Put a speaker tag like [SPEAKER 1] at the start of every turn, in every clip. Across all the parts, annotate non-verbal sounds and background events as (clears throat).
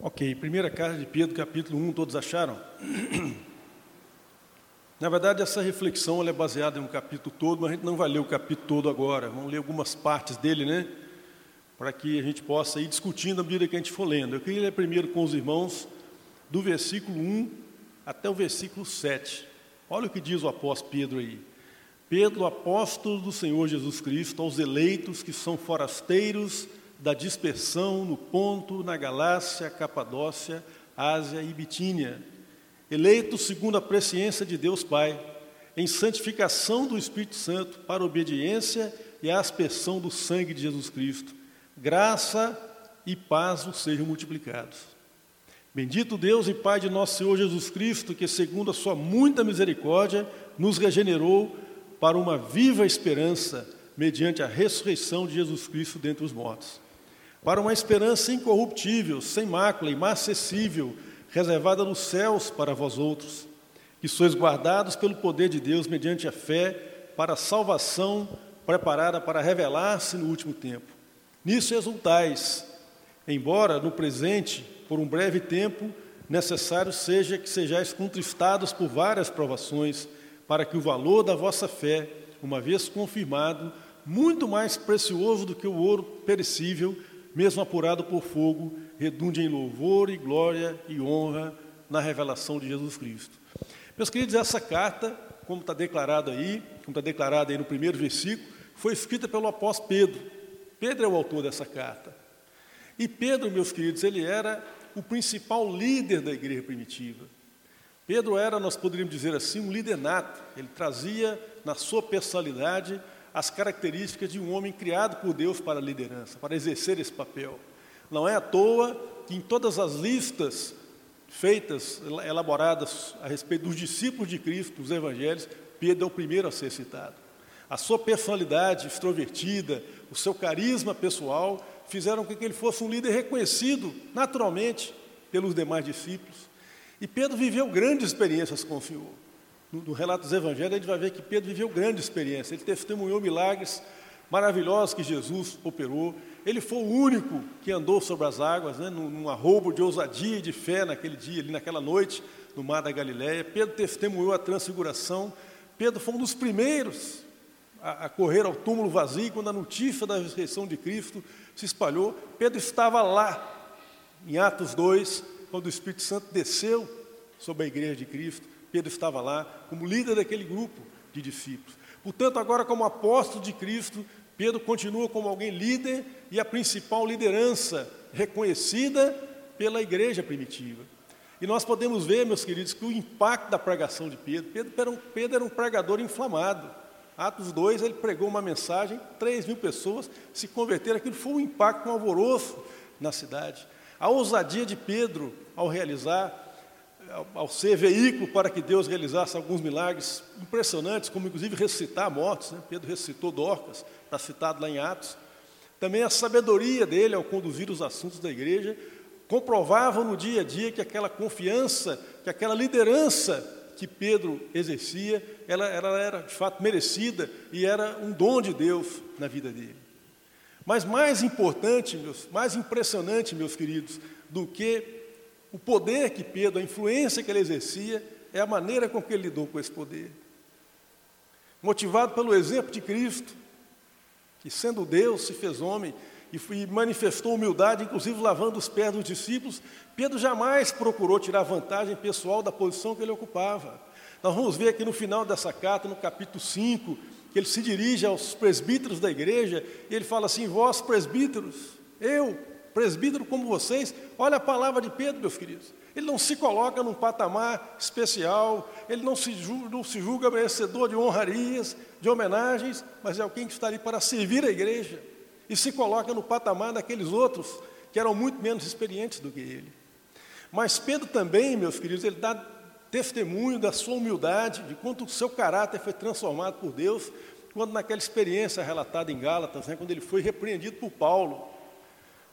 [SPEAKER 1] Ok, primeira carta de Pedro, capítulo 1, todos acharam? (clears throat) Na verdade, essa reflexão é baseada em um capítulo todo, mas a gente não vai ler o capítulo todo agora, vamos ler algumas partes dele, né? Para que a gente possa ir discutindo à medida que a gente for lendo. Eu queria ler primeiro com os irmãos do versículo 1 até o versículo 7. Olha o que diz o apóstolo Pedro aí. Pedro, apóstolo do Senhor Jesus Cristo, aos eleitos que são forasteiros da dispersão no Ponto, na Galácia, Capadócia, Ásia e Bitínia, eleitos segundo a presciência de Deus Pai, em santificação do Espírito Santo, para obediência e a aspersão do sangue de Jesus Cristo. Graça e paz vos sejam multiplicados. Bendito Deus e Pai de nosso Senhor Jesus Cristo, que segundo a sua muita misericórdia nos regenerou para uma viva esperança mediante a ressurreição de Jesus Cristo dentre os mortos para uma esperança incorruptível, sem mácula, imacessível, reservada nos céus para vós outros, que sois guardados pelo poder de Deus mediante a fé para a salvação preparada para revelar-se no último tempo. Nisso exultais, embora no presente, por um breve tempo, necessário seja que sejais contristados por várias provações, para que o valor da vossa fé, uma vez confirmado, muito mais precioso do que o ouro perecível, mesmo apurado por fogo, redunde em louvor e glória e honra na revelação de Jesus Cristo. Meus queridos, essa carta, como está declarado aí, como está declarado aí no primeiro versículo, foi escrita pelo apóstolo Pedro. Pedro é o autor dessa carta. E Pedro, meus queridos, ele era o principal líder da igreja primitiva. Pedro era, nós poderíamos dizer assim, um líder nato. Ele trazia na sua personalidade as características de um homem criado por Deus para a liderança, para exercer esse papel. Não é à toa que em todas as listas feitas, elaboradas a respeito dos discípulos de Cristo, dos evangelhos, Pedro é o primeiro a ser citado. A sua personalidade extrovertida, o seu carisma pessoal, fizeram com que ele fosse um líder reconhecido naturalmente pelos demais discípulos. E Pedro viveu grandes experiências com o Senhor no, no relato dos evangelhos, a gente vai ver que Pedro viveu grande experiência. Ele testemunhou milagres maravilhosos que Jesus operou. Ele foi o único que andou sobre as águas, né, num, num arrobo de ousadia e de fé naquele dia, ali naquela noite, no mar da Galiléia. Pedro testemunhou a transfiguração. Pedro foi um dos primeiros a, a correr ao túmulo vazio quando a notícia da ressurreição de Cristo se espalhou. Pedro estava lá, em Atos 2, quando o Espírito Santo desceu sobre a igreja de Cristo. Pedro estava lá como líder daquele grupo de discípulos. Portanto, agora, como apóstolo de Cristo, Pedro continua como alguém líder e a principal liderança reconhecida pela igreja primitiva. E nós podemos ver, meus queridos, que o impacto da pregação de Pedro, Pedro era um, Pedro era um pregador inflamado. Atos 2, ele pregou uma mensagem, 3 mil pessoas se converteram, aquilo foi um impacto, um alvoroço na cidade. A ousadia de Pedro ao realizar ao ser veículo para que Deus realizasse alguns milagres impressionantes, como inclusive ressuscitar mortos, né? Pedro ressuscitou Dorcas, está citado lá em Atos. Também a sabedoria dele ao conduzir os assuntos da igreja, comprovavam no dia a dia que aquela confiança, que aquela liderança que Pedro exercia, ela, ela era de fato merecida e era um dom de Deus na vida dele. Mas mais importante, meus, mais impressionante, meus queridos, do que o poder que Pedro, a influência que ele exercia, é a maneira com que ele lidou com esse poder. Motivado pelo exemplo de Cristo, que sendo Deus se fez homem e manifestou humildade, inclusive lavando os pés dos discípulos, Pedro jamais procurou tirar vantagem pessoal da posição que ele ocupava. Nós vamos ver aqui no final dessa carta, no capítulo 5, que ele se dirige aos presbíteros da igreja e ele fala assim: Vós, presbíteros, eu, presbítero como vocês, olha a palavra de Pedro, meus queridos. Ele não se coloca num patamar especial, ele não se, julga, não se julga merecedor de honrarias, de homenagens, mas é alguém que está ali para servir a igreja e se coloca no patamar daqueles outros que eram muito menos experientes do que ele. Mas Pedro também, meus queridos, ele dá testemunho da sua humildade, de quanto o seu caráter foi transformado por Deus, quando naquela experiência relatada em Gálatas, né, quando ele foi repreendido por Paulo.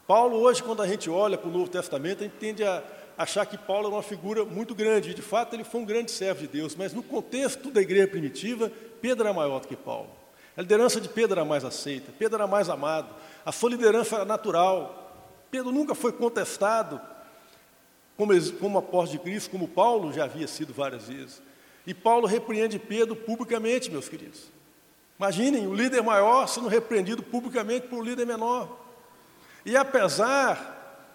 [SPEAKER 1] Paulo, hoje, quando a gente olha para o Novo Testamento, a gente tende a achar que Paulo era uma figura muito grande. E, de fato, ele foi um grande servo de Deus. Mas no contexto da igreja primitiva, Pedro era maior do que Paulo. A liderança de Pedro era mais aceita, Pedro era mais amado, a sua liderança era natural. Pedro nunca foi contestado como, como apóstolo de Cristo, como Paulo já havia sido várias vezes. E Paulo repreende Pedro publicamente, meus queridos. Imaginem, o líder maior sendo repreendido publicamente por um líder menor. E apesar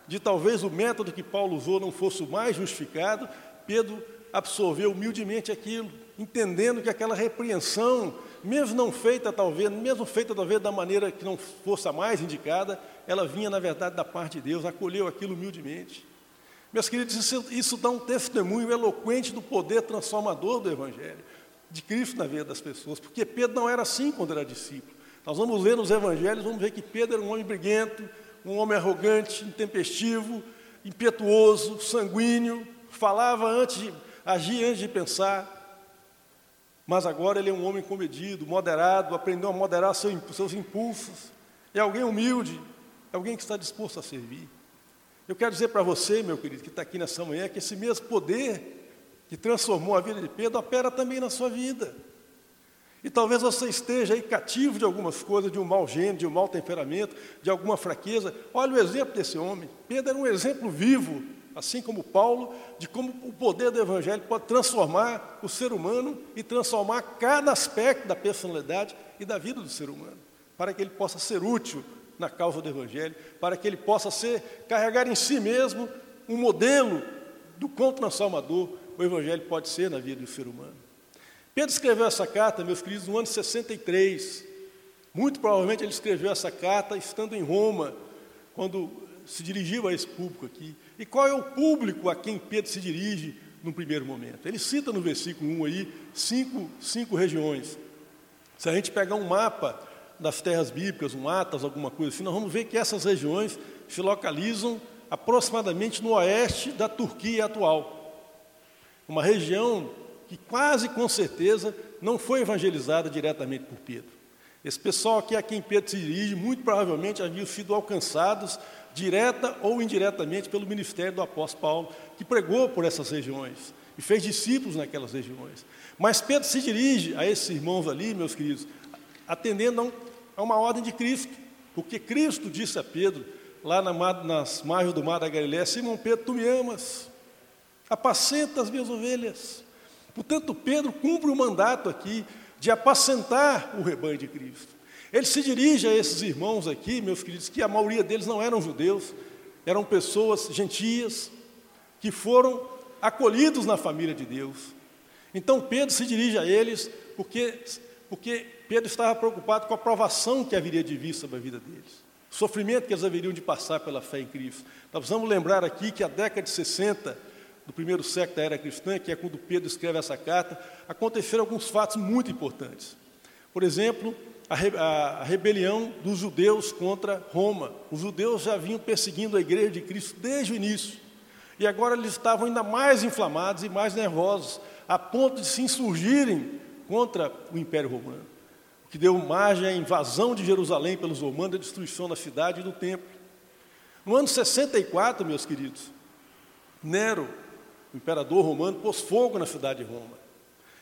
[SPEAKER 1] de talvez o método que Paulo usou não fosse o mais justificado, Pedro absorveu humildemente aquilo, entendendo que aquela repreensão, mesmo não feita talvez, mesmo feita talvez da maneira que não fosse a mais indicada, ela vinha na verdade da parte de Deus, acolheu aquilo humildemente. Meus queridos, isso, isso dá um testemunho eloquente do poder transformador do Evangelho, de Cristo na vida das pessoas, porque Pedro não era assim quando era discípulo. Nós vamos ver nos Evangelhos, vamos ver que Pedro era um homem briguento, um homem arrogante, intempestivo, impetuoso, sanguíneo, falava antes de agir antes de pensar. Mas agora ele é um homem comedido, moderado, aprendeu a moderar seus impulsos. É alguém humilde, é alguém que está disposto a servir. Eu quero dizer para você, meu querido, que está aqui nessa manhã, que esse mesmo poder que transformou a vida de Pedro opera também na sua vida. E talvez você esteja aí cativo de algumas coisas, de um mau gênio, de um mau temperamento, de alguma fraqueza. Olha o exemplo desse homem. Pedro era um exemplo vivo, assim como Paulo, de como o poder do Evangelho pode transformar o ser humano e transformar cada aspecto da personalidade e da vida do ser humano, para que ele possa ser útil na causa do Evangelho, para que ele possa ser, carregar em si mesmo um modelo do quão transformador o Evangelho pode ser na vida do ser humano. Pedro escreveu essa carta, meus queridos, no ano 63. Muito provavelmente ele escreveu essa carta estando em Roma, quando se dirigiu a esse público aqui. E qual é o público a quem Pedro se dirige no primeiro momento? Ele cita no versículo 1 aí cinco, cinco regiões. Se a gente pegar um mapa das terras bíblicas, um Atas, alguma coisa assim, nós vamos ver que essas regiões se localizam aproximadamente no oeste da Turquia atual. Uma região que quase com certeza não foi evangelizada diretamente por Pedro. Esse pessoal aqui a quem Pedro se dirige, muito provavelmente haviam sido alcançados direta ou indiretamente pelo ministério do apóstolo Paulo, que pregou por essas regiões e fez discípulos naquelas regiões. Mas Pedro se dirige a esses irmãos ali, meus queridos, atendendo a um é uma ordem de Cristo, porque Cristo disse a Pedro, lá nas margens do mar da Galiléia, Simão Pedro, tu me amas, apacenta as minhas ovelhas. Portanto, Pedro cumpre o mandato aqui de apacentar o rebanho de Cristo. Ele se dirige a esses irmãos aqui, meus queridos, que a maioria deles não eram judeus, eram pessoas gentias, que foram acolhidos na família de Deus. Então Pedro se dirige a eles porque, porque Pedro estava preocupado com a provação que haveria de vir sobre a vida deles, o sofrimento que eles haveriam de passar pela fé em Cristo. Nós precisamos lembrar aqui que a década de 60, do primeiro século da era cristã, que é quando Pedro escreve essa carta, aconteceram alguns fatos muito importantes. Por exemplo, a, re, a, a rebelião dos judeus contra Roma. Os judeus já vinham perseguindo a igreja de Cristo desde o início. E agora eles estavam ainda mais inflamados e mais nervosos, a ponto de se insurgirem contra o Império Romano que deu margem à invasão de Jerusalém pelos romanos, a destruição da cidade e do templo. No ano 64, meus queridos, Nero, o imperador romano, pôs fogo na cidade de Roma.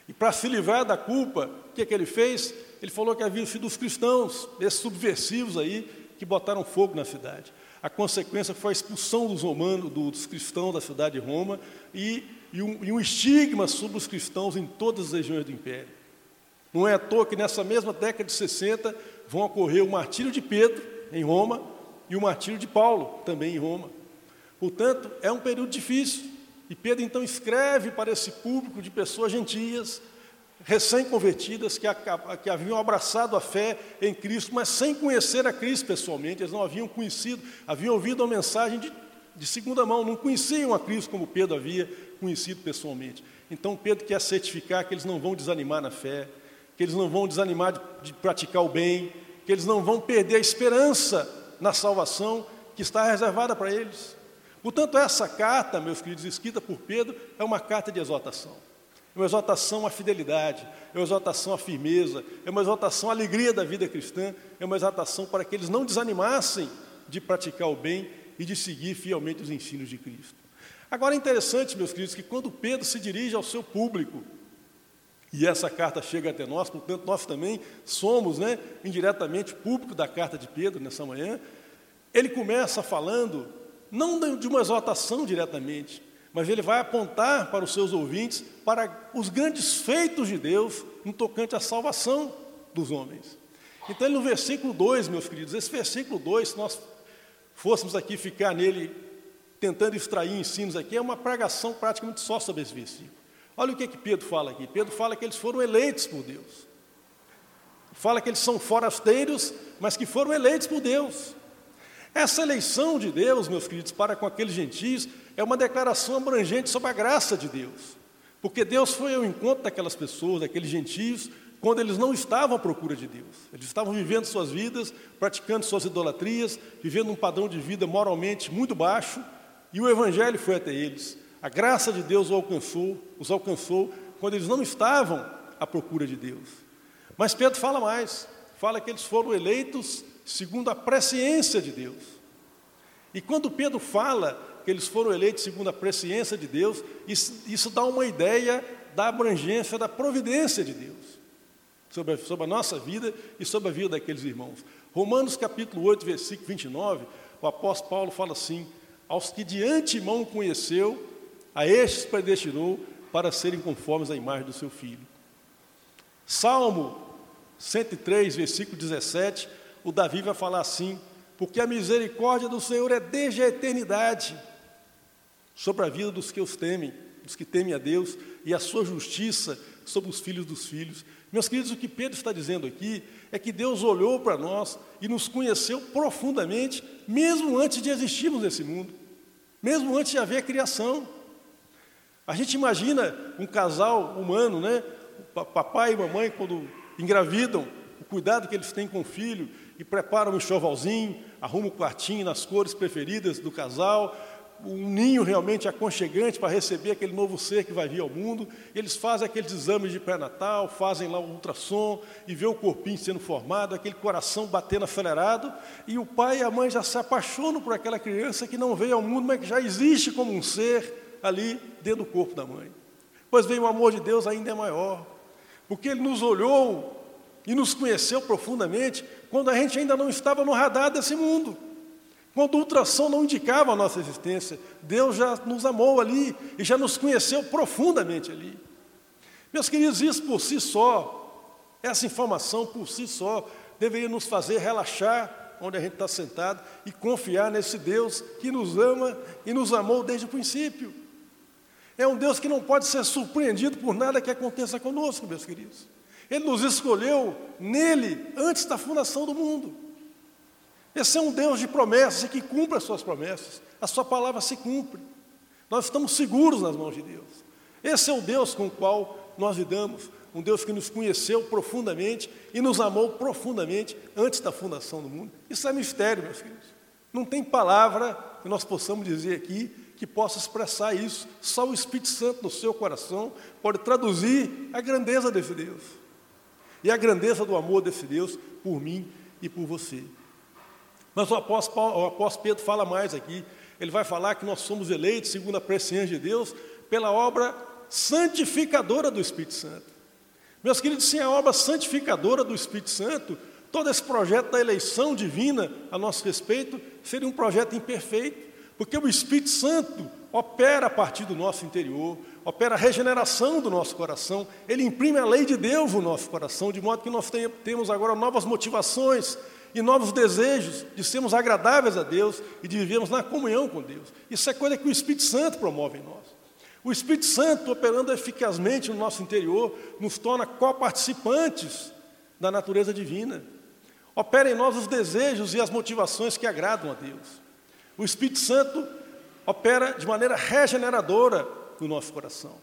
[SPEAKER 1] E para se livrar da culpa, o que, é que ele fez? Ele falou que havia sido os cristãos, esses subversivos aí, que botaram fogo na cidade. A consequência foi a expulsão dos romanos, dos cristãos da cidade de Roma e, e, um, e um estigma sobre os cristãos em todas as regiões do império. Não é à toa que nessa mesma década de 60 vão ocorrer o martírio de Pedro, em Roma, e o martírio de Paulo, também em Roma. Portanto, é um período difícil. E Pedro então escreve para esse público de pessoas gentias, recém-convertidas, que, que, haviam abraçado a fé em Cristo, mas sem conhecer a Cristo pessoalmente, eles não haviam conhecido, haviam ouvido a mensagem de, de segunda mão, não conheciam a Cristo como Pedro havia conhecido pessoalmente. Então Pedro quer certificar que eles não vão desanimar na fé, que eles não vão desanimar de, de praticar o bem, que eles não vão perder a esperança na salvação que está reservada para eles. Portanto, essa carta, meus queridos, escrita por Pedro, é uma carta de exortação. É uma exortação à fidelidade, é uma exortação à firmeza, é uma exortação à alegria da vida cristã, é uma exortação para que eles não desanimassem de praticar o bem e de seguir fielmente os ensinos de Cristo. Agora é interessante, meus queridos, que quando Pedro se dirige ao seu público, e essa carta chega até nós, portanto, nós também somos né, indiretamente público da carta de Pedro nessa manhã. Ele começa falando, não de uma exortação diretamente, mas ele vai apontar para os seus ouvintes para os grandes feitos de Deus no tocante à salvação dos homens. Então, no versículo 2, meus queridos, esse versículo 2, se nós fôssemos aqui ficar nele tentando extrair ensinos aqui, é uma pregação praticamente só sobre esse versículo. Olha o que, que Pedro fala aqui. Pedro fala que eles foram eleitos por Deus. Fala que eles são forasteiros, mas que foram eleitos por Deus. Essa eleição de Deus, meus queridos, para com aqueles gentios, é uma declaração abrangente sobre a graça de Deus. Porque Deus foi ao encontro daquelas pessoas, daqueles gentios, quando eles não estavam à procura de Deus. Eles estavam vivendo suas vidas, praticando suas idolatrias, vivendo um padrão de vida moralmente muito baixo, e o Evangelho foi até eles. A graça de Deus os alcançou, os alcançou quando eles não estavam à procura de Deus. Mas Pedro fala mais, fala que eles foram eleitos segundo a presciência de Deus. E quando Pedro fala que eles foram eleitos segundo a presciência de Deus, isso, isso dá uma ideia da abrangência da providência de Deus sobre a, sobre a nossa vida e sobre a vida daqueles irmãos. Romanos capítulo 8, versículo 29, o apóstolo Paulo fala assim: Aos que de antemão conheceu, a estes predestinou para serem conformes à imagem do seu filho. Salmo 103, versículo 17, o Davi vai falar assim: Porque a misericórdia do Senhor é desde a eternidade sobre a vida dos que os temem, dos que temem a Deus, e a sua justiça sobre os filhos dos filhos. Meus queridos, o que Pedro está dizendo aqui é que Deus olhou para nós e nos conheceu profundamente, mesmo antes de existirmos nesse mundo, mesmo antes de haver criação. A gente imagina um casal humano, né? Papai e mamãe, quando engravidam, o cuidado que eles têm com o filho e preparam um enxovalzinho, arrumam o quartinho nas cores preferidas do casal, um ninho realmente aconchegante para receber aquele novo ser que vai vir ao mundo. Eles fazem aqueles exames de pré-natal, fazem lá o ultrassom e vê o corpinho sendo formado, aquele coração batendo acelerado, e o pai e a mãe já se apaixonam por aquela criança que não veio ao mundo, mas que já existe como um ser ali dentro do corpo da mãe. Pois bem, o amor de Deus ainda é maior, porque Ele nos olhou e nos conheceu profundamente quando a gente ainda não estava no radar desse mundo. Quando o ultrassom não indicava a nossa existência, Deus já nos amou ali e já nos conheceu profundamente ali. Meus queridos, isso por si só, essa informação por si só, deveria nos fazer relaxar onde a gente está sentado e confiar nesse Deus que nos ama e nos amou desde o princípio. É um Deus que não pode ser surpreendido por nada que aconteça conosco, meus queridos. Ele nos escolheu nele antes da fundação do mundo. Esse é um Deus de promessas e que cumpre as suas promessas. A sua palavra se cumpre. Nós estamos seguros nas mãos de Deus. Esse é o Deus com o qual nós lidamos, um Deus que nos conheceu profundamente e nos amou profundamente antes da fundação do mundo. Isso é mistério, meus filhos. Não tem palavra que nós possamos dizer aqui que possa expressar isso. Só o Espírito Santo no seu coração pode traduzir a grandeza desse Deus. E a grandeza do amor desse Deus por mim e por você. Mas o apóstolo, Paulo, o apóstolo Pedro fala mais aqui. Ele vai falar que nós somos eleitos, segundo a presciência de Deus, pela obra santificadora do Espírito Santo. Meus queridos, sem a obra santificadora do Espírito Santo, todo esse projeto da eleição divina a nosso respeito seria um projeto imperfeito, porque o Espírito Santo opera a partir do nosso interior, opera a regeneração do nosso coração, ele imprime a lei de Deus no nosso coração, de modo que nós temos agora novas motivações, e novos desejos de sermos agradáveis a Deus e de vivermos na comunhão com Deus. Isso é coisa que o Espírito Santo promove em nós. O Espírito Santo, operando eficazmente no nosso interior, nos torna coparticipantes da natureza divina. Opera em nós os desejos e as motivações que agradam a Deus. O Espírito Santo opera de maneira regeneradora no nosso coração.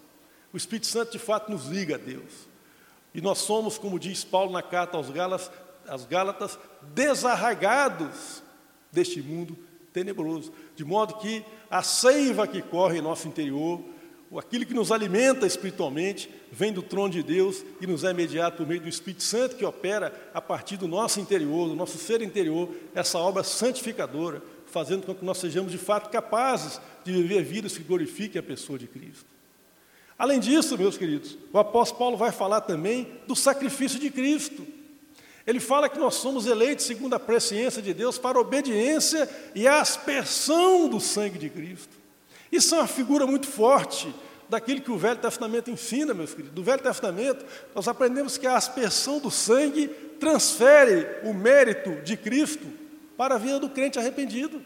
[SPEAKER 1] O Espírito Santo, de fato, nos liga a Deus. E nós somos, como diz Paulo na carta aos Gálatas, as Gálatas, desarraigados deste mundo tenebroso, de modo que a seiva que corre em nosso interior, aquilo que nos alimenta espiritualmente, vem do trono de Deus e nos é mediado por meio do Espírito Santo que opera a partir do nosso interior, do nosso ser interior, essa obra santificadora, fazendo com que nós sejamos de fato capazes de viver vidas que glorifiquem a pessoa de Cristo. Além disso, meus queridos, o apóstolo Paulo vai falar também do sacrifício de Cristo. Ele fala que nós somos eleitos segundo a presciência de Deus para a obediência e a aspersão do sangue de Cristo. Isso é uma figura muito forte daquilo que o Velho Testamento ensina, meus queridos. Do Velho Testamento, nós aprendemos que a aspersão do sangue transfere o mérito de Cristo para a vida do crente arrependido.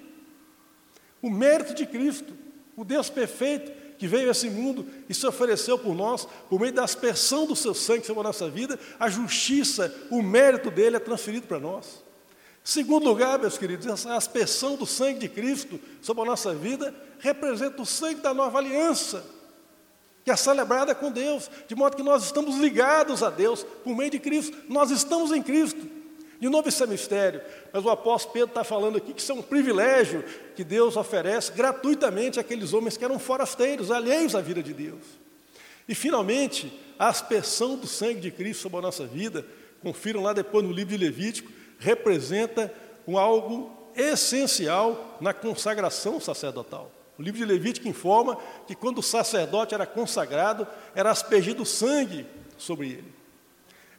[SPEAKER 1] O mérito de Cristo, o Deus perfeito que veio a esse mundo e se ofereceu por nós, por meio da aspersão do seu sangue sobre a nossa vida, a justiça, o mérito dele é transferido para nós. Segundo lugar, meus queridos, essa aspersão do sangue de Cristo sobre a nossa vida representa o sangue da nova aliança, que é celebrada com Deus, de modo que nós estamos ligados a Deus por meio de Cristo, nós estamos em Cristo. De novo, isso é mistério, mas o apóstolo Pedro está falando aqui que isso é um privilégio que Deus oferece gratuitamente àqueles homens que eram forasteiros, alheios à vida de Deus. E, finalmente, a aspersão do sangue de Cristo sobre a nossa vida, confiram lá depois no livro de Levítico, representa um algo essencial na consagração sacerdotal. O livro de Levítico informa que quando o sacerdote era consagrado, era aspergido sangue sobre ele.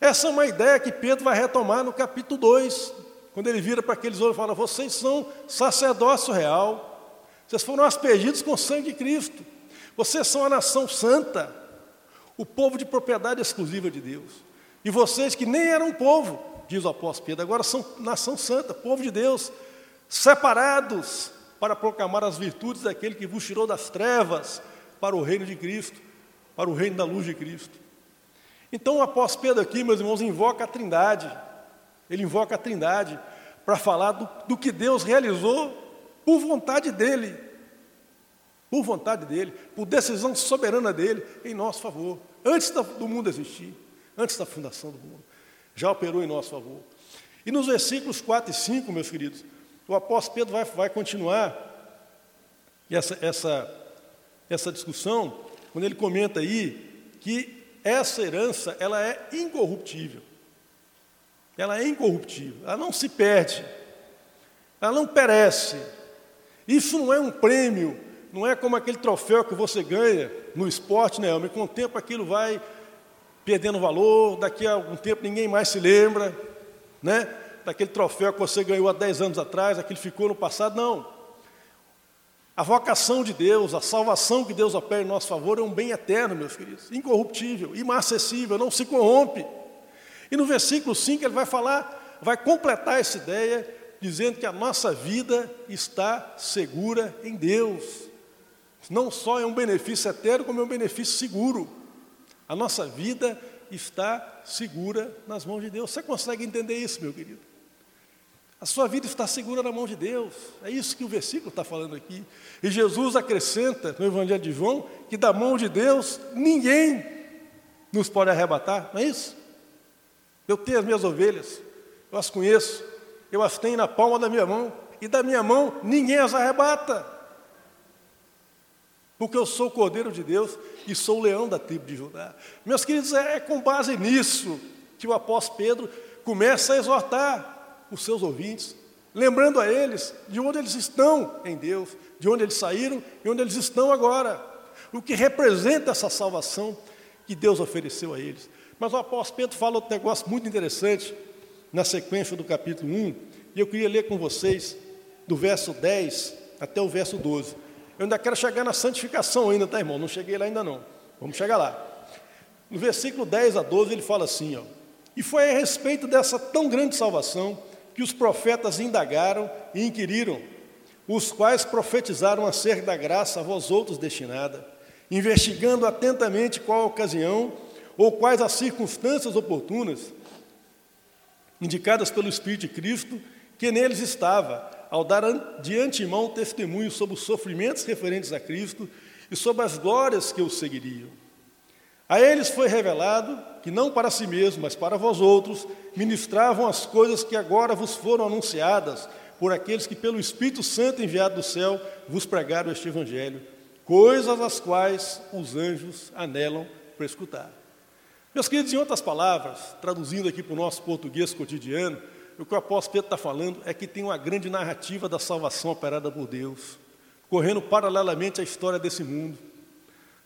[SPEAKER 1] Essa é uma ideia que Pedro vai retomar no capítulo 2, quando ele vira para aqueles homens e fala: Vocês são sacerdócio real, vocês foram aspergidos com sangue de Cristo, vocês são a nação santa, o povo de propriedade exclusiva de Deus. E vocês que nem eram povo, diz o apóstolo Pedro, agora são nação santa, povo de Deus, separados para proclamar as virtudes daquele que vos tirou das trevas para o reino de Cristo, para o reino da luz de Cristo. Então o apóstolo Pedro aqui, meus irmãos, invoca a trindade. Ele invoca a trindade para falar do, do que Deus realizou por vontade dele. Por vontade dele, por decisão soberana dele em nosso favor. Antes do mundo existir, antes da fundação do mundo. Já operou em nosso favor. E nos versículos 4 e 5, meus queridos, o apóstolo Pedro vai, vai continuar essa, essa, essa discussão, quando ele comenta aí que essa herança ela é incorruptível. Ela é incorruptível, ela não se perde, ela não perece. Isso não é um prêmio, não é como aquele troféu que você ganha no esporte, né? Com o tempo aquilo vai perdendo valor, daqui a algum tempo ninguém mais se lembra, né? Daquele troféu que você ganhou há 10 anos atrás, aquele ficou no passado, não. A vocação de Deus, a salvação que Deus opera em nosso favor é um bem eterno, meus queridos, incorruptível, inacessível, não se corrompe. E no versículo 5 ele vai falar, vai completar essa ideia, dizendo que a nossa vida está segura em Deus. Não só é um benefício eterno, como é um benefício seguro. A nossa vida está segura nas mãos de Deus. Você consegue entender isso, meu querido? A sua vida está segura na mão de Deus. É isso que o versículo está falando aqui. E Jesus acrescenta no Evangelho de João que da mão de Deus ninguém nos pode arrebatar, não é isso? Eu tenho as minhas ovelhas, eu as conheço, eu as tenho na palma da minha mão, e da minha mão ninguém as arrebata. Porque eu sou o Cordeiro de Deus e sou o leão da tribo de Judá. Meus queridos, é com base nisso que o apóstolo Pedro começa a exortar os seus ouvintes, lembrando a eles de onde eles estão em Deus, de onde eles saíram e onde eles estão agora, o que representa essa salvação que Deus ofereceu a eles. Mas o apóstolo Pedro fala outro negócio muito interessante na sequência do capítulo 1, e eu queria ler com vocês do verso 10 até o verso 12. Eu ainda quero chegar na santificação ainda, tá, irmão? Não cheguei lá ainda não. Vamos chegar lá. No versículo 10 a 12 ele fala assim, ó: E foi a respeito dessa tão grande salvação que os profetas indagaram e inquiriram, os quais profetizaram acerca da graça a vós outros destinada, investigando atentamente qual a ocasião ou quais as circunstâncias oportunas indicadas pelo Espírito de Cristo que neles estava, ao dar de antemão testemunho sobre os sofrimentos referentes a Cristo e sobre as glórias que o seguiriam. A eles foi revelado que não para si mesmo, mas para vós outros, ministravam as coisas que agora vos foram anunciadas por aqueles que pelo Espírito Santo enviado do céu vos pregaram este evangelho, coisas as quais os anjos anelam para escutar. Meus queridos, em outras palavras, traduzindo aqui para o nosso português cotidiano, o que o apóstolo Pedro está falando é que tem uma grande narrativa da salvação operada por Deus, correndo paralelamente à história desse mundo.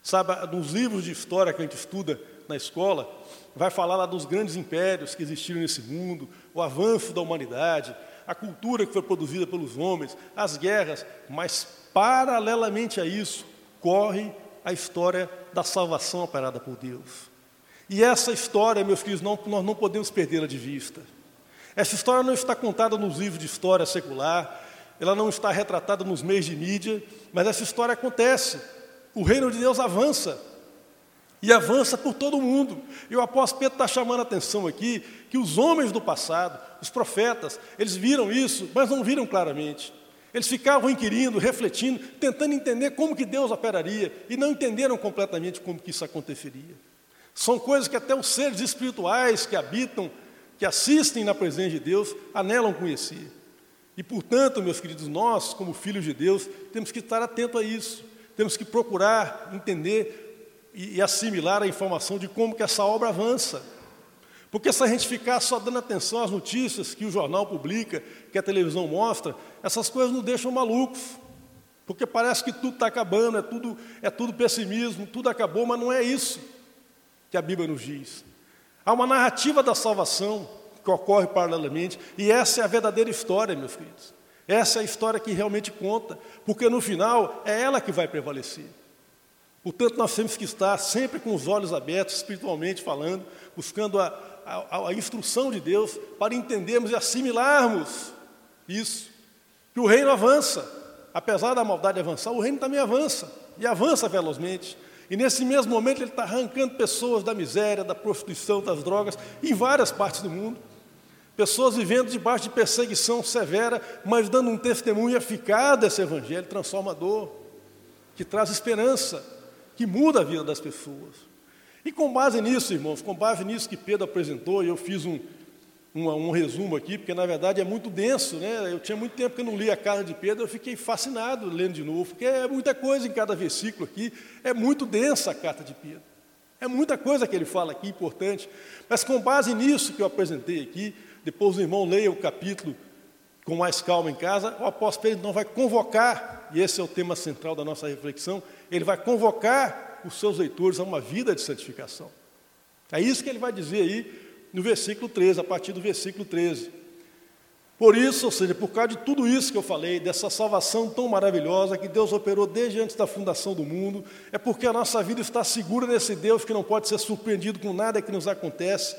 [SPEAKER 1] Sabe, nos livros de história que a gente estuda na escola, vai falar lá dos grandes impérios que existiram nesse mundo, o avanço da humanidade, a cultura que foi produzida pelos homens, as guerras, mas paralelamente a isso, corre a história da salvação operada por Deus. E essa história, meus queridos, não, nós não podemos perdê-la de vista. Essa história não está contada nos livros de história secular, ela não está retratada nos meios de mídia, mas essa história acontece. O reino de Deus avança. E avança por todo o mundo. E o apóstolo Pedro está chamando a atenção aqui que os homens do passado, os profetas, eles viram isso, mas não viram claramente. Eles ficavam inquirindo, refletindo, tentando entender como que Deus operaria e não entenderam completamente como que isso aconteceria. São coisas que até os seres espirituais que habitam, que assistem na presença de Deus, anelam conhecer. E, portanto, meus queridos, nós, como filhos de Deus, temos que estar atentos a isso. Temos que procurar entender e, assimilar a informação de como que essa obra avança. Porque se a gente ficar só dando atenção às notícias que o jornal publica, que a televisão mostra, essas coisas nos deixam malucos. Porque parece que tudo está acabando, é tudo, é tudo pessimismo, tudo acabou, mas não é isso que a Bíblia nos diz. Há uma narrativa da salvação que ocorre paralelamente, e essa é a verdadeira história, meus queridos. Essa é a história que realmente conta, porque no final é ela que vai prevalecer. Portanto, nós temos que estar sempre com os olhos abertos, espiritualmente falando, buscando a, a, a instrução de Deus para entendermos e assimilarmos isso. Que o reino avança, apesar da maldade avançar, o reino também avança, e avança velozmente. E nesse mesmo momento ele está arrancando pessoas da miséria, da prostituição, das drogas, em várias partes do mundo. Pessoas vivendo debaixo de perseguição severa, mas dando um testemunho eficaz desse evangelho transformador, que traz esperança, que muda a vida das pessoas. E com base nisso, irmãos, com base nisso que Pedro apresentou, e eu fiz um, um, um, resumo aqui, porque na verdade é muito denso, né? Eu tinha muito tempo que eu não li a carta de Pedro, eu fiquei fascinado lendo de novo, porque é muita coisa em cada versículo aqui, é muito densa a carta de Pedro. É muita coisa que ele fala aqui, importante. Mas com base nisso que eu apresentei aqui, depois o irmão leia o capítulo com mais calma em casa, o apóstolo Pedro não vai convocar, e esse é o tema central da nossa reflexão, ele vai convocar os seus leitores a uma vida de santificação. É isso que ele vai dizer aí no versículo 13, a partir do versículo 13. Por isso, ou seja, por causa de tudo isso que eu falei, dessa salvação tão maravilhosa que Deus operou desde antes da fundação do mundo, é porque a nossa vida está segura nesse Deus que não pode ser surpreendido com nada que nos acontece,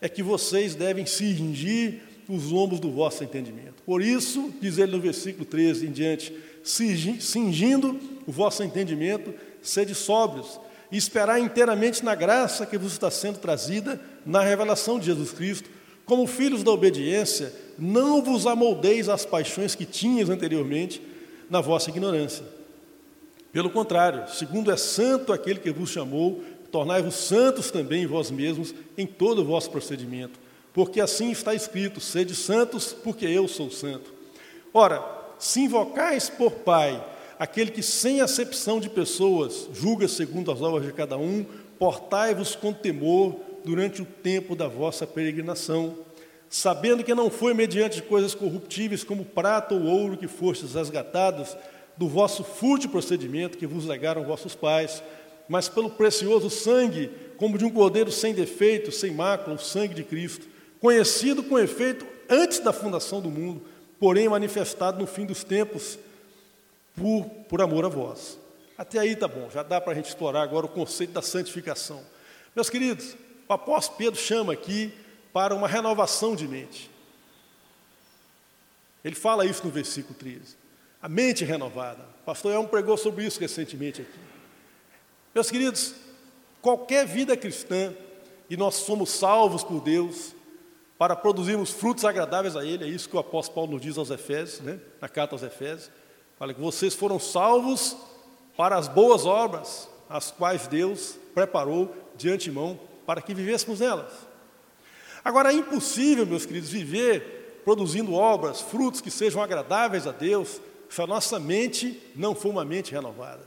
[SPEAKER 1] é que vocês devem cingir os lombos do vosso entendimento. Por isso, diz ele no versículo 13 em diante, cingindo o vosso entendimento, sede sóbrios e esperar inteiramente na graça que vos está sendo trazida na revelação de Jesus Cristo. Como filhos da obediência, não vos amoldeis às paixões que tinhas anteriormente na vossa ignorância. Pelo contrário, segundo é santo aquele que vos chamou, tornai-vos santos também vós mesmos em todo o vosso procedimento, porque assim está escrito: sede santos, porque eu sou santo. Ora, se invocais por Pai aquele que, sem acepção de pessoas, julga segundo as obras de cada um, portai-vos com temor durante o tempo da vossa peregrinação, sabendo que não foi mediante coisas corruptíveis como prata ou ouro que fostes resgatados do vosso fútil procedimento que vos legaram vossos pais, mas pelo precioso sangue, como de um cordeiro sem defeito, sem mácula, o sangue de Cristo, conhecido com efeito antes da fundação do mundo, porém manifestado no fim dos tempos por, por amor a vós. Até aí tá bom, já dá para a gente explorar agora o conceito da santificação. Meus queridos, o apóstolo Pedro chama aqui para uma renovação de mente. Ele fala isso no versículo 13. A mente renovada. O pastor Elmo pregou sobre isso recentemente aqui. Meus queridos, qualquer vida cristã, e nós somos salvos por Deus, para produzirmos frutos agradáveis a Ele, é isso que o apóstolo Paulo nos diz aos Efésios, né? na carta aos Efésios. Fala que vocês foram salvos para as boas obras, as quais Deus preparou de antemão para que vivêssemos nelas. Agora, é impossível, meus queridos, viver produzindo obras, frutos que sejam agradáveis a Deus, se a nossa mente não for uma mente renovada.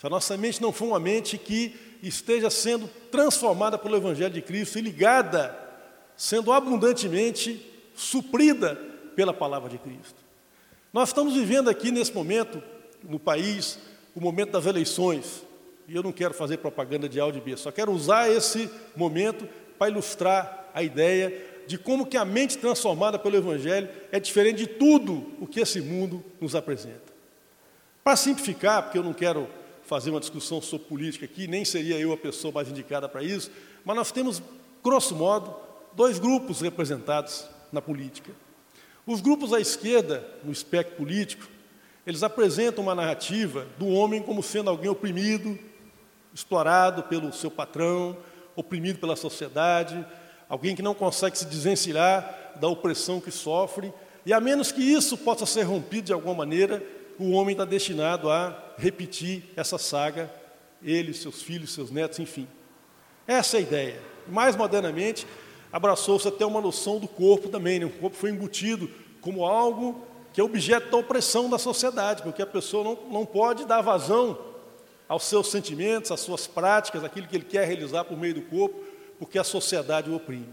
[SPEAKER 1] Se a nossa mente não for uma mente que esteja sendo transformada pelo Evangelho de Cristo e ligada, sendo abundantemente suprida pela palavra de Cristo. Nós estamos vivendo aqui nesse momento, no país, o momento das eleições. E eu não quero fazer propaganda de A ou de B, só quero usar esse momento para ilustrar a ideia de como que a mente transformada pelo Evangelho é diferente de tudo o que esse mundo nos apresenta. Para simplificar, porque eu não quero fazer uma discussão sobre política aqui, nem seria eu a pessoa mais indicada para isso, mas nós temos, grosso modo, dois grupos representados na política. Os grupos à esquerda, no espectro político, eles apresentam uma narrativa do homem como sendo alguém oprimido, explorado pelo seu patrão, oprimido pela sociedade, alguém que não consegue se desvencilhar da opressão que sofre, e a menos que isso possa ser rompido de alguma maneira, o homem está destinado a repetir essa saga, ele, seus filhos, seus netos, enfim. Essa é a ideia. Mais modernamente, abraçou-se até uma noção do corpo também. Né? O corpo foi embutido como algo que é objeto da opressão da sociedade, porque a pessoa não, não pode dar vazão aos seus sentimentos, às suas práticas, aquilo que ele quer realizar por meio do corpo, porque a sociedade o oprime.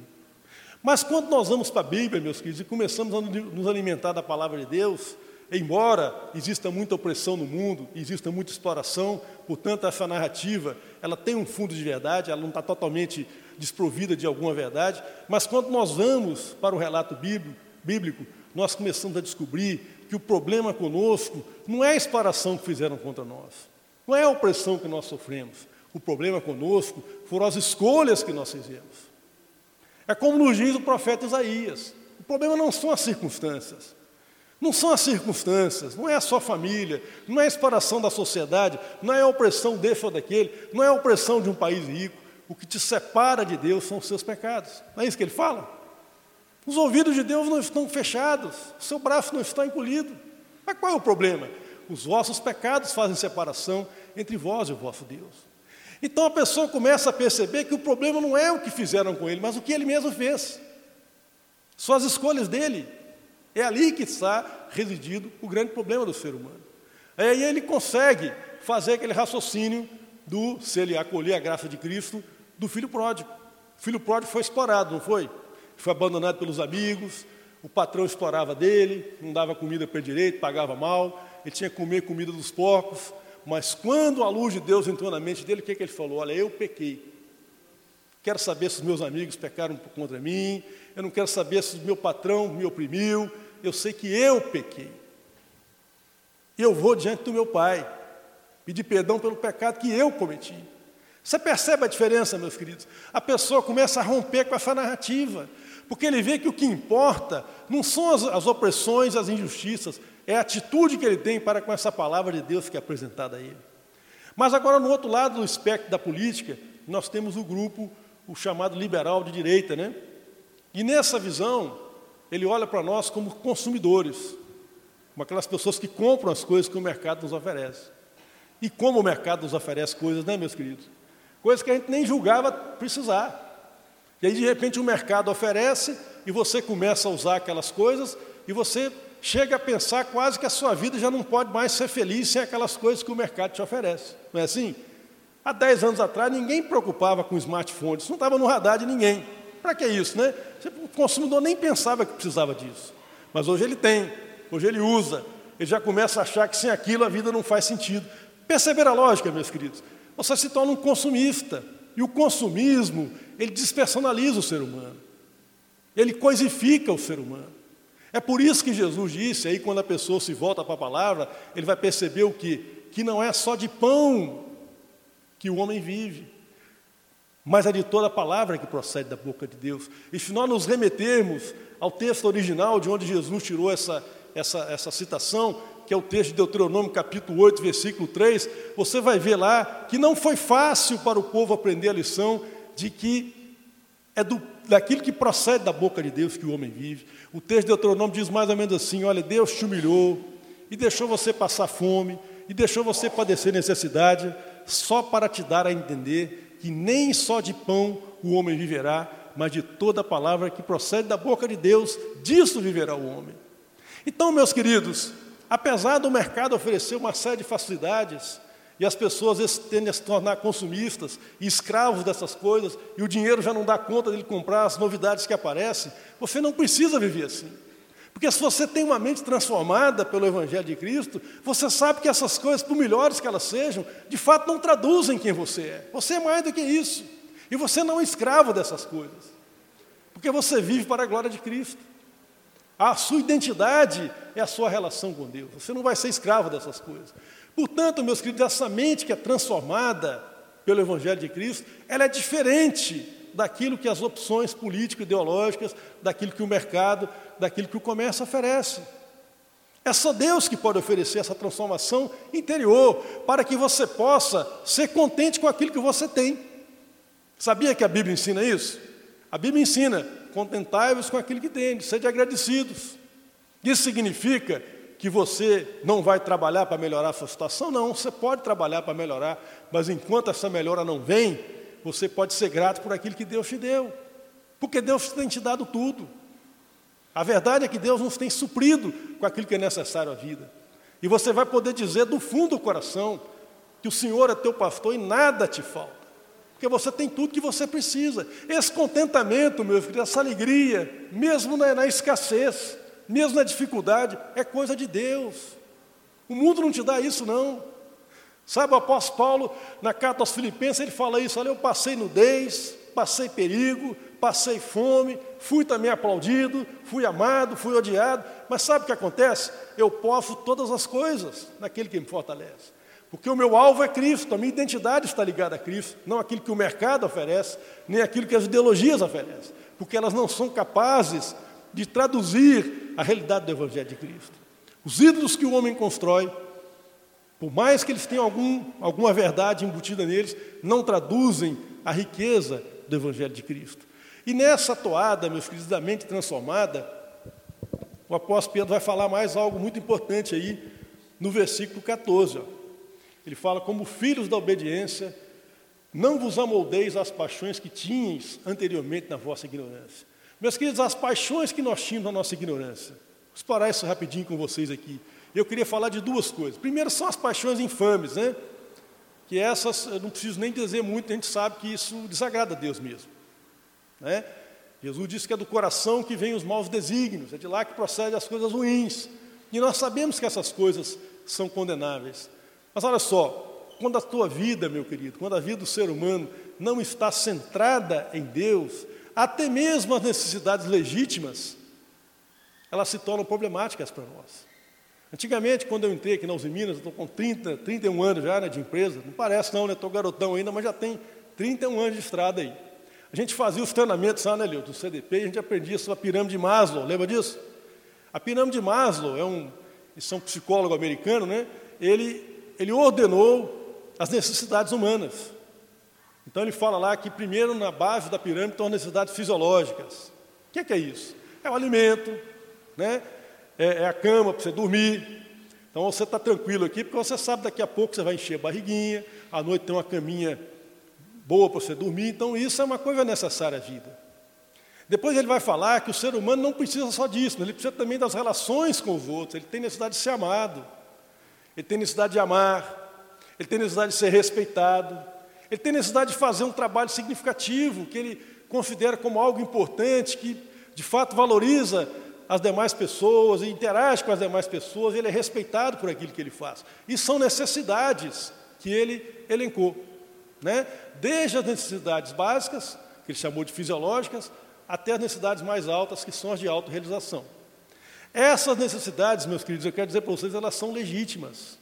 [SPEAKER 1] Mas quando nós vamos para a Bíblia, meus queridos, e começamos a nos alimentar da palavra de Deus, embora exista muita opressão no mundo, exista muita exploração, portanto essa narrativa, ela tem um fundo de verdade, ela não está totalmente desprovida de alguma verdade, mas quando nós vamos para o relato bíblico, nós começamos a descobrir que o problema conosco não é a exploração que fizeram contra nós, não é a opressão que nós sofremos, o problema conosco foram as escolhas que nós fizemos. É como nos diz o profeta Isaías: o problema não são as circunstâncias, não são as circunstâncias, não é a sua família, não é a exploração da sociedade, não é a opressão desse ou daquele, não é a opressão de um país rico. O que te separa de Deus são os seus pecados. Não é isso que ele fala? Os ouvidos de Deus não estão fechados, o seu braço não está encolhido. Mas qual é o problema? Os vossos pecados fazem separação entre vós e o vosso Deus. Então a pessoa começa a perceber que o problema não é o que fizeram com ele, mas o que ele mesmo fez. São as escolhas dele. É ali que está residido o grande problema do ser humano. Aí ele consegue fazer aquele raciocínio do, se ele acolher a graça de Cristo, do filho pródigo. O filho pródigo foi explorado, não foi? Foi abandonado pelos amigos, o patrão explorava dele, não dava comida para direito, pagava mal, ele tinha que comer comida dos porcos, mas quando a luz de Deus entrou na mente dele, o que, que ele falou? Olha, eu pequei. Quero saber se os meus amigos pecaram contra mim, eu não quero saber se o meu patrão me oprimiu, eu sei que eu pequei. Eu vou diante do meu pai, pedir perdão pelo pecado que eu cometi. Você percebe a diferença, meus queridos? A pessoa começa a romper com essa narrativa, porque ele vê que o que importa não são as, as opressões, as injustiças, é a atitude que ele tem para com essa palavra de Deus que é apresentada a ele. Mas agora, no outro lado do espectro da política, nós temos o grupo, o chamado liberal de direita, né? E nessa visão, ele olha para nós como consumidores, como aquelas pessoas que compram as coisas que o mercado nos oferece. E como o mercado nos oferece coisas, né, meus queridos? Coisas que a gente nem julgava precisar. E aí, de repente, o mercado oferece e você começa a usar aquelas coisas e você chega a pensar quase que a sua vida já não pode mais ser feliz sem aquelas coisas que o mercado te oferece. Não é assim? Há 10 anos atrás, ninguém preocupava com smartphones, isso não estava no radar de ninguém. Para que isso, né? O consumidor nem pensava que precisava disso. Mas hoje ele tem, hoje ele usa, ele já começa a achar que sem aquilo a vida não faz sentido. Perceber a lógica, meus queridos? Você se torna um consumista. E o consumismo, ele despersonaliza o ser humano. Ele coisifica o ser humano. É por isso que Jesus disse, aí quando a pessoa se volta para a palavra, ele vai perceber o que? Que não é só de pão que o homem vive, mas é de toda a palavra que procede da boca de Deus. E se nós nos remetermos ao texto original de onde Jesus tirou essa, essa, essa citação, que é o texto de Deuteronômio capítulo 8, versículo 3, você vai ver lá que não foi fácil para o povo aprender a lição de que é do daquilo que procede da boca de Deus que o homem vive. O texto de Deuteronômio diz mais ou menos assim: olha, Deus te humilhou e deixou você passar fome e deixou você padecer necessidade, só para te dar a entender que nem só de pão o homem viverá, mas de toda a palavra que procede da boca de Deus, disso viverá o homem. Então, meus queridos, apesar do mercado oferecer uma série de facilidades, e as pessoas tendem a se tornar consumistas e escravos dessas coisas, e o dinheiro já não dá conta de comprar as novidades que aparecem. Você não precisa viver assim. Porque se você tem uma mente transformada pelo Evangelho de Cristo, você sabe que essas coisas, por melhores que elas sejam, de fato não traduzem quem você é. Você é mais do que isso. E você não é escravo dessas coisas. Porque você vive para a glória de Cristo. A sua identidade é a sua relação com Deus. Você não vai ser escravo dessas coisas. Portanto, meus queridos, essa mente que é transformada pelo Evangelho de Cristo, ela é diferente daquilo que as opções político-ideológicas, daquilo que o mercado, daquilo que o comércio oferece. É só Deus que pode oferecer essa transformação interior para que você possa ser contente com aquilo que você tem. Sabia que a Bíblia ensina isso? A Bíblia ensina: contentai-vos com aquilo que tem, sede agradecidos. Isso significa que você não vai trabalhar para melhorar a sua situação? Não, você pode trabalhar para melhorar, mas enquanto essa melhora não vem, você pode ser grato por aquilo que Deus te deu, porque Deus tem te dado tudo. A verdade é que Deus nos tem suprido com aquilo que é necessário à vida. E você vai poder dizer do fundo do coração que o Senhor é teu pastor e nada te falta. Porque você tem tudo que você precisa. Esse contentamento, meu filho, essa alegria, mesmo na, na escassez, mesmo na dificuldade, é coisa de Deus. O mundo não te dá isso, não. Sabe, o apóstolo Paulo, na carta aos Filipenses, ele fala isso: olha, eu passei nudez, passei perigo, passei fome, fui também aplaudido, fui amado, fui odiado, mas sabe o que acontece? Eu posso todas as coisas naquele que me fortalece. Porque o meu alvo é Cristo, a minha identidade está ligada a Cristo, não aquilo que o mercado oferece, nem aquilo que as ideologias oferecem, porque elas não são capazes de traduzir a realidade do Evangelho de Cristo. Os ídolos que o homem constrói, por mais que eles tenham algum, alguma verdade embutida neles, não traduzem a riqueza do Evangelho de Cristo. E nessa toada, meus queridos, da mente transformada, o apóstolo Pedro vai falar mais algo muito importante aí no versículo 14. Ó. Ele fala: Como filhos da obediência, não vos amoldeis às paixões que tinhas anteriormente na vossa ignorância. Meus queridos, as paixões que nós tínhamos na nossa ignorância. Vou parar isso rapidinho com vocês aqui. Eu queria falar de duas coisas. Primeiro são as paixões infames, né? Que essas, eu não preciso nem dizer muito, a gente sabe que isso desagrada a Deus mesmo. Né? Jesus disse que é do coração que vem os maus desígnios, é de lá que procedem as coisas ruins. E nós sabemos que essas coisas são condenáveis. Mas olha só, quando a tua vida, meu querido, quando a vida do ser humano não está centrada em Deus, até mesmo as necessidades legítimas, elas se tornam problemáticas para nós. Antigamente, quando eu entrei aqui na Uzi Minas, estou com 30, 31 anos já né, de empresa, não parece não, né? Estou garotão ainda, mas já tem 31 anos de estrada aí. A gente fazia os treinamentos lá, né, Leo, do CDP, e a gente aprendia sobre a pirâmide de Maslow, lembra disso? A pirâmide de Maslow é um, isso é um psicólogo americano, né? Ele, ele ordenou as necessidades humanas. Então ele fala lá que primeiro na base da pirâmide estão as necessidades fisiológicas. O que é, que é isso? É o alimento, né? é, é a cama para você dormir. Então você está tranquilo aqui, porque você sabe daqui a pouco você vai encher a barriguinha, à noite tem uma caminha boa para você dormir, então isso é uma coisa necessária à vida. Depois ele vai falar que o ser humano não precisa só disso, ele precisa também das relações com os outros, ele tem necessidade de ser amado, ele tem necessidade de amar, ele tem necessidade de ser respeitado, ele tem necessidade de fazer um trabalho significativo, que ele considera como algo importante, que de fato valoriza as demais pessoas e interage com as demais pessoas, ele é respeitado por aquilo que ele faz. E são necessidades que ele elencou. Né? Desde as necessidades básicas, que ele chamou de fisiológicas, até as necessidades mais altas, que são as de autorrealização. Essas necessidades, meus queridos, eu quero dizer para vocês, elas são legítimas.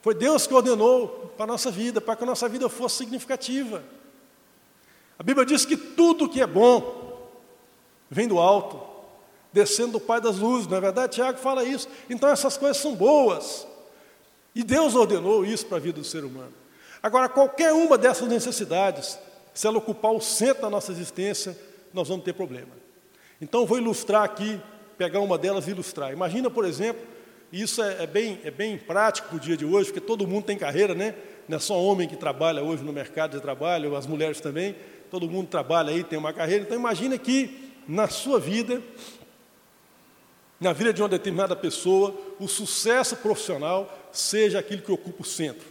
[SPEAKER 1] Foi Deus que ordenou para a nossa vida, para que a nossa vida fosse significativa. A Bíblia diz que tudo que é bom vem do alto, descendo do Pai das luzes, não é verdade? Tiago fala isso. Então essas coisas são boas. E Deus ordenou isso para a vida do ser humano. Agora, qualquer uma dessas necessidades, se ela ocupar o centro da nossa existência, nós vamos ter problema. Então, vou ilustrar aqui, pegar uma delas e ilustrar. Imagina, por exemplo, e isso é, é, bem, é bem prático para o dia de hoje, porque todo mundo tem carreira, né? Não é só homem que trabalha hoje no mercado de trabalho, as mulheres também, todo mundo trabalha aí, tem uma carreira. Então imagina que na sua vida, na vida de uma determinada pessoa, o sucesso profissional seja aquilo que ocupa o centro.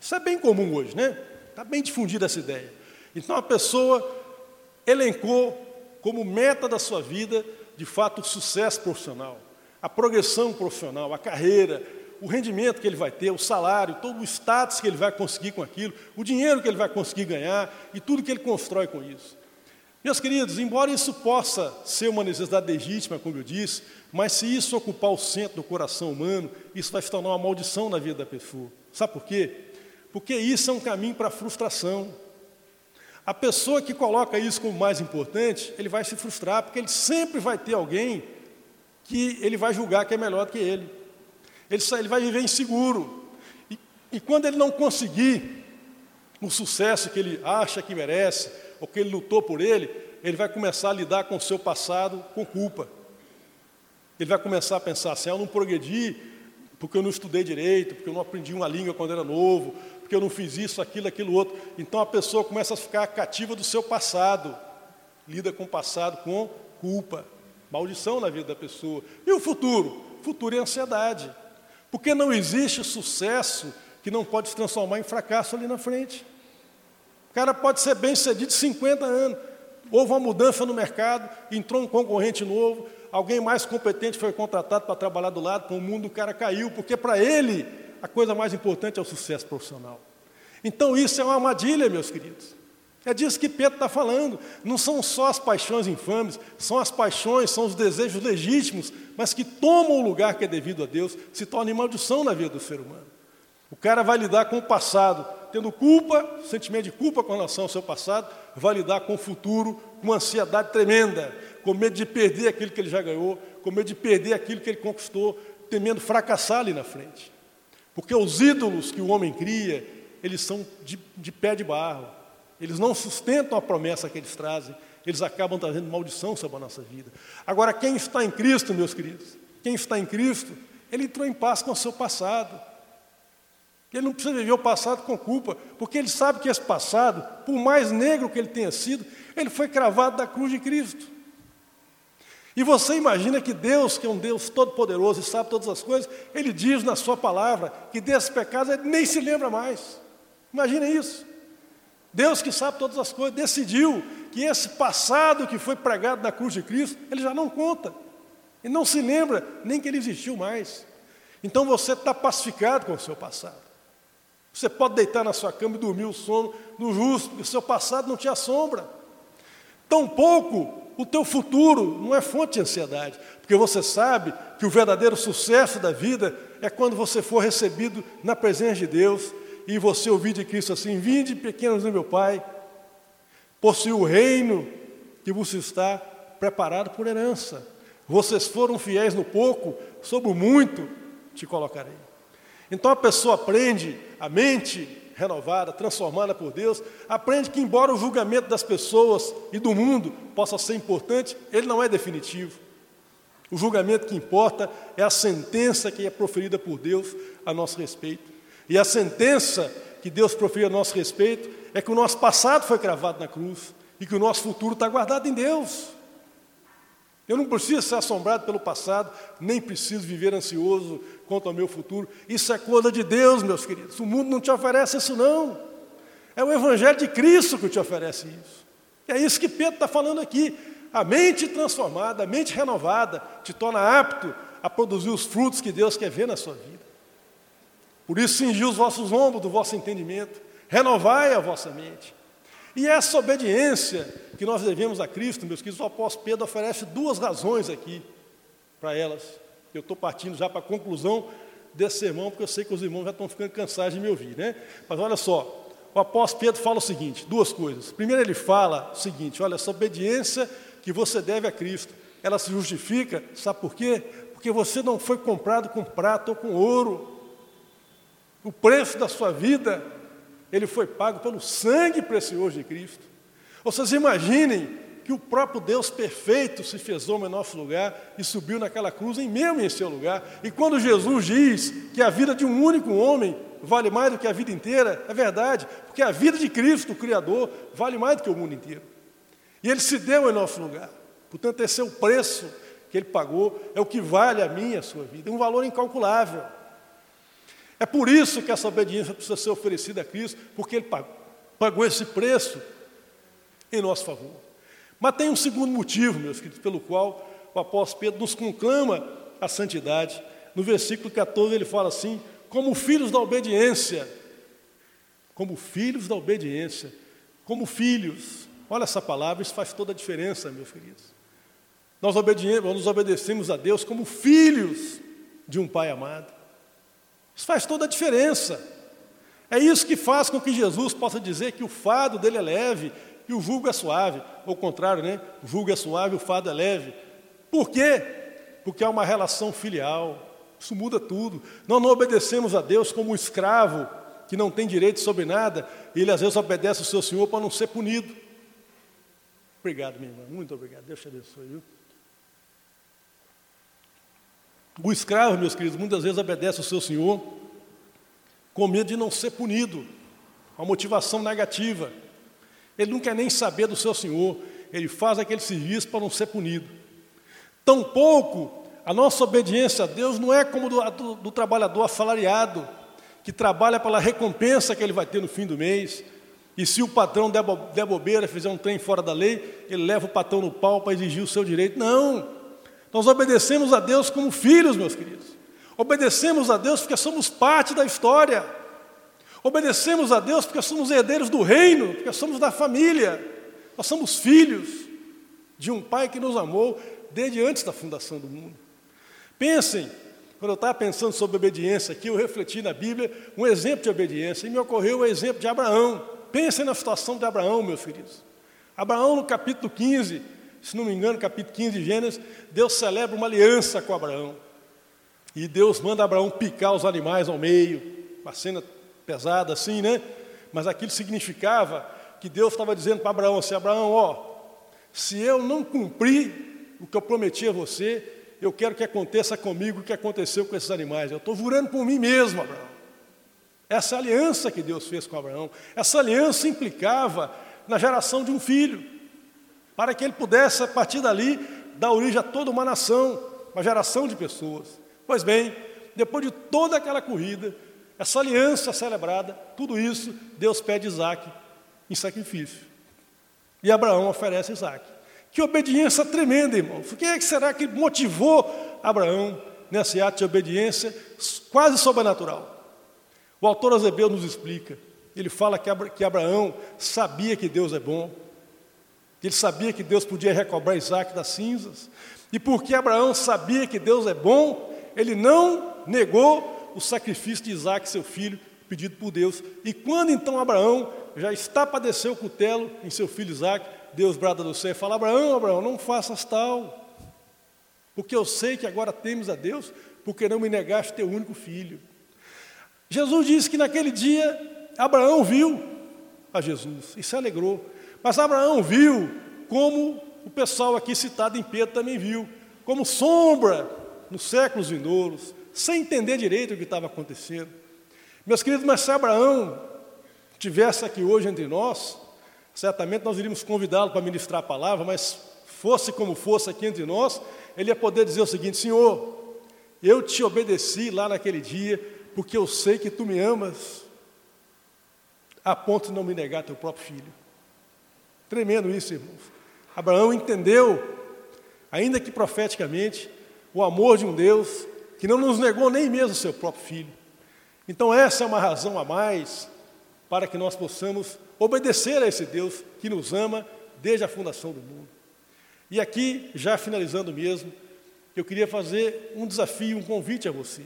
[SPEAKER 1] Isso é bem comum hoje, né? Está bem difundida essa ideia. Então a pessoa elencou como meta da sua vida, de fato, o sucesso profissional a progressão profissional, a carreira, o rendimento que ele vai ter, o salário, todo o status que ele vai conseguir com aquilo, o dinheiro que ele vai conseguir ganhar e tudo que ele constrói com isso. Meus queridos, embora isso possa ser uma necessidade legítima, como eu disse, mas se isso ocupar o centro do coração humano, isso vai se tornar uma maldição na vida da pessoa. Sabe por quê? Porque isso é um caminho para a frustração. A pessoa que coloca isso como mais importante, ele vai se frustrar, porque ele sempre vai ter alguém que ele vai julgar que é melhor do que ele. Ele, ele vai viver inseguro. E, e quando ele não conseguir o sucesso que ele acha que merece, ou que ele lutou por ele, ele vai começar a lidar com o seu passado com culpa. Ele vai começar a pensar assim: ah, eu não progredi porque eu não estudei direito, porque eu não aprendi uma língua quando era novo, porque eu não fiz isso, aquilo, aquilo outro. Então a pessoa começa a ficar cativa do seu passado, lida com o passado com culpa, maldição na vida da pessoa. E o futuro? O futuro é ansiedade, porque não existe sucesso que não pode se transformar em fracasso ali na frente. O cara pode ser bem sucedido 50 anos, houve uma mudança no mercado, entrou um concorrente novo, alguém mais competente foi contratado para trabalhar do lado, o mundo do cara caiu, porque para ele a coisa mais importante é o sucesso profissional. Então isso é uma armadilha, meus queridos. É disso que Pedro está falando. Não são só as paixões infames, são as paixões, são os desejos legítimos, mas que tomam o lugar que é devido a Deus, se tornam maldição na vida do ser humano. O cara vai lidar com o passado, tendo culpa, sentimento de culpa com relação ao seu passado, vai lidar com o futuro com uma ansiedade tremenda, com medo de perder aquilo que ele já ganhou, com medo de perder aquilo que ele conquistou, temendo fracassar ali na frente. Porque os ídolos que o homem cria, eles são de, de pé de barro, eles não sustentam a promessa que eles trazem, eles acabam trazendo maldição sobre a nossa vida. Agora, quem está em Cristo, meus queridos, quem está em Cristo, ele entrou em paz com o seu passado. Ele não precisa viver o passado com culpa, porque ele sabe que esse passado, por mais negro que ele tenha sido, ele foi cravado da cruz de Cristo. E você imagina que Deus, que é um Deus todo-poderoso e sabe todas as coisas, Ele diz na Sua palavra que desses pecados Ele nem se lembra mais. Imagina isso. Deus que sabe todas as coisas, decidiu que esse passado que foi pregado na cruz de Cristo, Ele já não conta. E não se lembra nem que ele existiu mais. Então você está pacificado com o seu passado. Você pode deitar na sua cama e dormir o sono no justo, porque o seu passado não te assombra. Tampouco o teu futuro não é fonte de ansiedade, porque você sabe que o verdadeiro sucesso da vida é quando você for recebido na presença de Deus e você ouvir de Cristo assim: Vinde, pequenos do meu Pai, possui o reino que vos está preparado por herança. Vocês foram fiéis no pouco, sobre o muito te colocarei. Então a pessoa aprende, a mente renovada, transformada por Deus, aprende que, embora o julgamento das pessoas e do mundo possa ser importante, ele não é definitivo. O julgamento que importa é a sentença que é proferida por Deus a nosso respeito. E a sentença que Deus proferiu a nosso respeito é que o nosso passado foi cravado na cruz e que o nosso futuro está guardado em Deus. Eu não preciso ser assombrado pelo passado, nem preciso viver ansioso quanto ao meu futuro. Isso é coisa de Deus, meus queridos. O mundo não te oferece isso, não. É o Evangelho de Cristo que te oferece isso. É isso que Pedro está falando aqui. A mente transformada, a mente renovada, te torna apto a produzir os frutos que Deus quer ver na sua vida. Por isso, cingi os vossos ombros do vosso entendimento, renovai a vossa mente. E essa obediência que nós devemos a Cristo, meus queridos, o apóstolo Pedro oferece duas razões aqui para elas. Eu estou partindo já para a conclusão desse sermão, porque eu sei que os irmãos já estão ficando cansados de me ouvir, né? Mas olha só, o apóstolo Pedro fala o seguinte: duas coisas. Primeiro, ele fala o seguinte: olha, essa obediência que você deve a Cristo, ela se justifica, sabe por quê? Porque você não foi comprado com prata ou com ouro. O preço da sua vida ele foi pago pelo sangue precioso de Cristo. Vocês imaginem que o próprio Deus perfeito se fez homem em nosso lugar e subiu naquela cruz em mesmo em seu lugar. E quando Jesus diz que a vida de um único homem vale mais do que a vida inteira, é verdade, porque a vida de Cristo, o Criador, vale mais do que o mundo inteiro. E ele se deu em nosso lugar. Portanto, esse é o preço que ele pagou, é o que vale a e a sua vida, é um valor incalculável. É por isso que essa obediência precisa ser oferecida a Cristo, porque Ele pagou esse preço em nosso favor. Mas tem um segundo motivo, meus queridos, pelo qual o apóstolo Pedro nos conclama a santidade. No versículo 14 ele fala assim: como filhos da obediência, como filhos da obediência, como filhos. Olha essa palavra, isso faz toda a diferença, meus queridos. Nós, nós obedecemos a Deus como filhos de um Pai amado. Isso faz toda a diferença. É isso que faz com que Jesus possa dizer que o fado dele é leve e o jugo é suave. Ou o contrário, né? O jugo é suave, o fado é leve. Por quê? Porque há uma relação filial. Isso muda tudo. Nós não obedecemos a Deus como um escravo que não tem direito sobre nada, e ele às vezes obedece ao seu Senhor para não ser punido. Obrigado, minha irmã. Muito obrigado. Deus te abençoe. Viu? O escravo, meus queridos, muitas vezes obedece ao seu senhor com medo de não ser punido, uma motivação negativa. Ele não quer nem saber do seu senhor, ele faz aquele serviço para não ser punido. Tampouco a nossa obediência a Deus não é como do, do, do trabalhador assalariado, que trabalha pela recompensa que ele vai ter no fim do mês. E se o patrão der, bobeira, fizer um trem fora da lei, ele leva o patrão no pau para exigir o seu direito. Não! Nós obedecemos a Deus como filhos, meus queridos. Obedecemos a Deus porque somos parte da história. Obedecemos a Deus porque somos herdeiros do reino, porque somos da família. Nós somos filhos de um Pai que nos amou desde antes da fundação do mundo. Pensem, quando eu estava pensando sobre obediência aqui, eu refleti na Bíblia um exemplo de obediência e me ocorreu o exemplo de Abraão. Pensem na situação de Abraão, meus queridos. Abraão, no capítulo 15, se não me engano, capítulo 15 de Gênesis, Deus celebra uma aliança com Abraão. E Deus manda Abraão picar os animais ao meio, uma cena pesada assim, né? Mas aquilo significava que Deus estava dizendo para Abraão assim: Abraão, ó, se eu não cumprir o que eu prometi a você, eu quero que aconteça comigo o que aconteceu com esses animais. Eu estou jurando por mim mesmo, Abraão. Essa aliança que Deus fez com Abraão, essa aliança implicava na geração de um filho para que ele pudesse, a partir dali, dar origem a toda uma nação, uma geração de pessoas. Pois bem, depois de toda aquela corrida, essa aliança celebrada, tudo isso, Deus pede Isaac em sacrifício. E Abraão oferece Isaac. Que obediência tremenda, irmão. O que, é que será que motivou Abraão nesse ato de obediência quase sobrenatural? O autor Azebeu nos explica. Ele fala que Abraão sabia que Deus é bom, ele sabia que Deus podia recobrar Isaac das cinzas. E porque Abraão sabia que Deus é bom, ele não negou o sacrifício de Isaac, seu filho, pedido por Deus. E quando então Abraão já está para descer o cutelo em seu filho Isaac, Deus brada do céu e fala: Abraão, Abraão, não faças tal, porque eu sei que agora temes a Deus, porque não me negaste teu único filho. Jesus disse que naquele dia Abraão viu a Jesus e se alegrou. Mas Abraão viu como o pessoal aqui citado em Pedro também viu, como sombra nos séculos vindouros, sem entender direito o que estava acontecendo. Meus queridos, mas se Abraão tivesse aqui hoje entre nós, certamente nós iríamos convidá-lo para ministrar a palavra, mas fosse como fosse aqui entre nós, ele ia poder dizer o seguinte: Senhor, eu te obedeci lá naquele dia, porque eu sei que tu me amas, a ponto de não me negar teu próprio filho. Tremendo isso, irmãos. Abraão entendeu, ainda que profeticamente, o amor de um Deus que não nos negou nem mesmo o seu próprio filho. Então, essa é uma razão a mais para que nós possamos obedecer a esse Deus que nos ama desde a fundação do mundo. E aqui, já finalizando mesmo, eu queria fazer um desafio, um convite a você.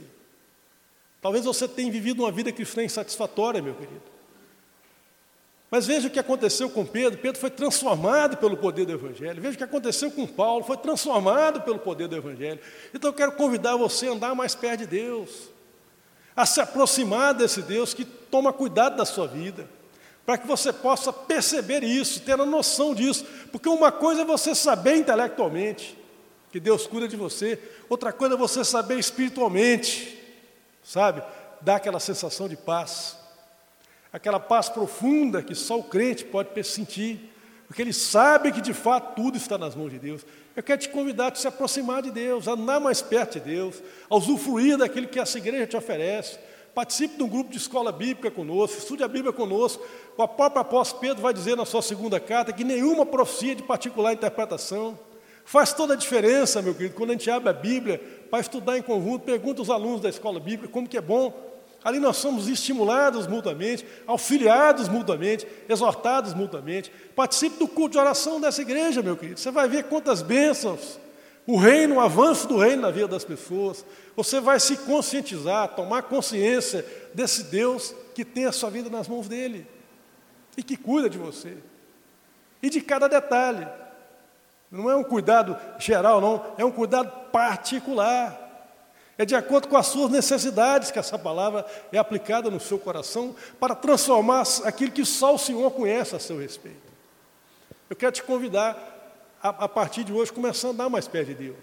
[SPEAKER 1] Talvez você tenha vivido uma vida cristã insatisfatória, meu querido. Mas veja o que aconteceu com Pedro. Pedro foi transformado pelo poder do Evangelho. Veja o que aconteceu com Paulo. Foi transformado pelo poder do Evangelho. Então eu quero convidar você a andar mais perto de Deus. A se aproximar desse Deus que toma cuidado da sua vida. Para que você possa perceber isso, ter a noção disso. Porque uma coisa é você saber intelectualmente que Deus cuida de você. Outra coisa é você saber espiritualmente. Sabe? Dá aquela sensação de paz aquela paz profunda que só o crente pode sentir, porque ele sabe que de fato tudo está nas mãos de Deus. Eu quero te convidar a se aproximar de Deus, a andar mais perto de Deus, a usufruir daquilo que essa igreja te oferece. Participe de um grupo de escola bíblica conosco, estude a Bíblia conosco. O próprio apóstolo Pedro vai dizer na sua segunda carta que nenhuma profecia de particular interpretação. Faz toda a diferença, meu querido, quando a gente abre a Bíblia para estudar em conjunto, pergunta aos alunos da escola bíblica como que é bom Ali nós somos estimulados mutuamente, auxiliados mutuamente, exortados mutuamente. Participe do culto de oração dessa igreja, meu querido. Você vai ver quantas bênçãos, o reino, o avanço do reino na vida das pessoas. Você vai se conscientizar, tomar consciência desse Deus que tem a sua vida nas mãos dele e que cuida de você. E de cada detalhe. Não é um cuidado geral, não, é um cuidado particular. É de acordo com as suas necessidades que essa palavra é aplicada no seu coração para transformar aquilo que só o Senhor conhece a seu respeito. Eu quero te convidar a, a partir de hoje, começar a andar mais perto de Deus,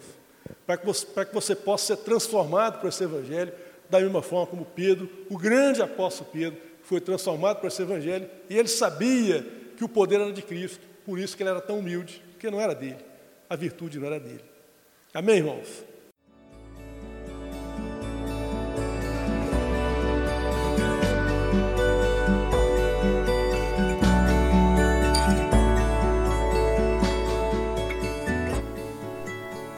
[SPEAKER 1] para que, você, para que você possa ser transformado por esse Evangelho, da mesma forma como Pedro, o grande apóstolo Pedro, foi transformado por esse Evangelho, e ele sabia que o poder era de Cristo, por isso que ele era tão humilde, porque não era dele, a virtude não era dele. Amém, irmãos?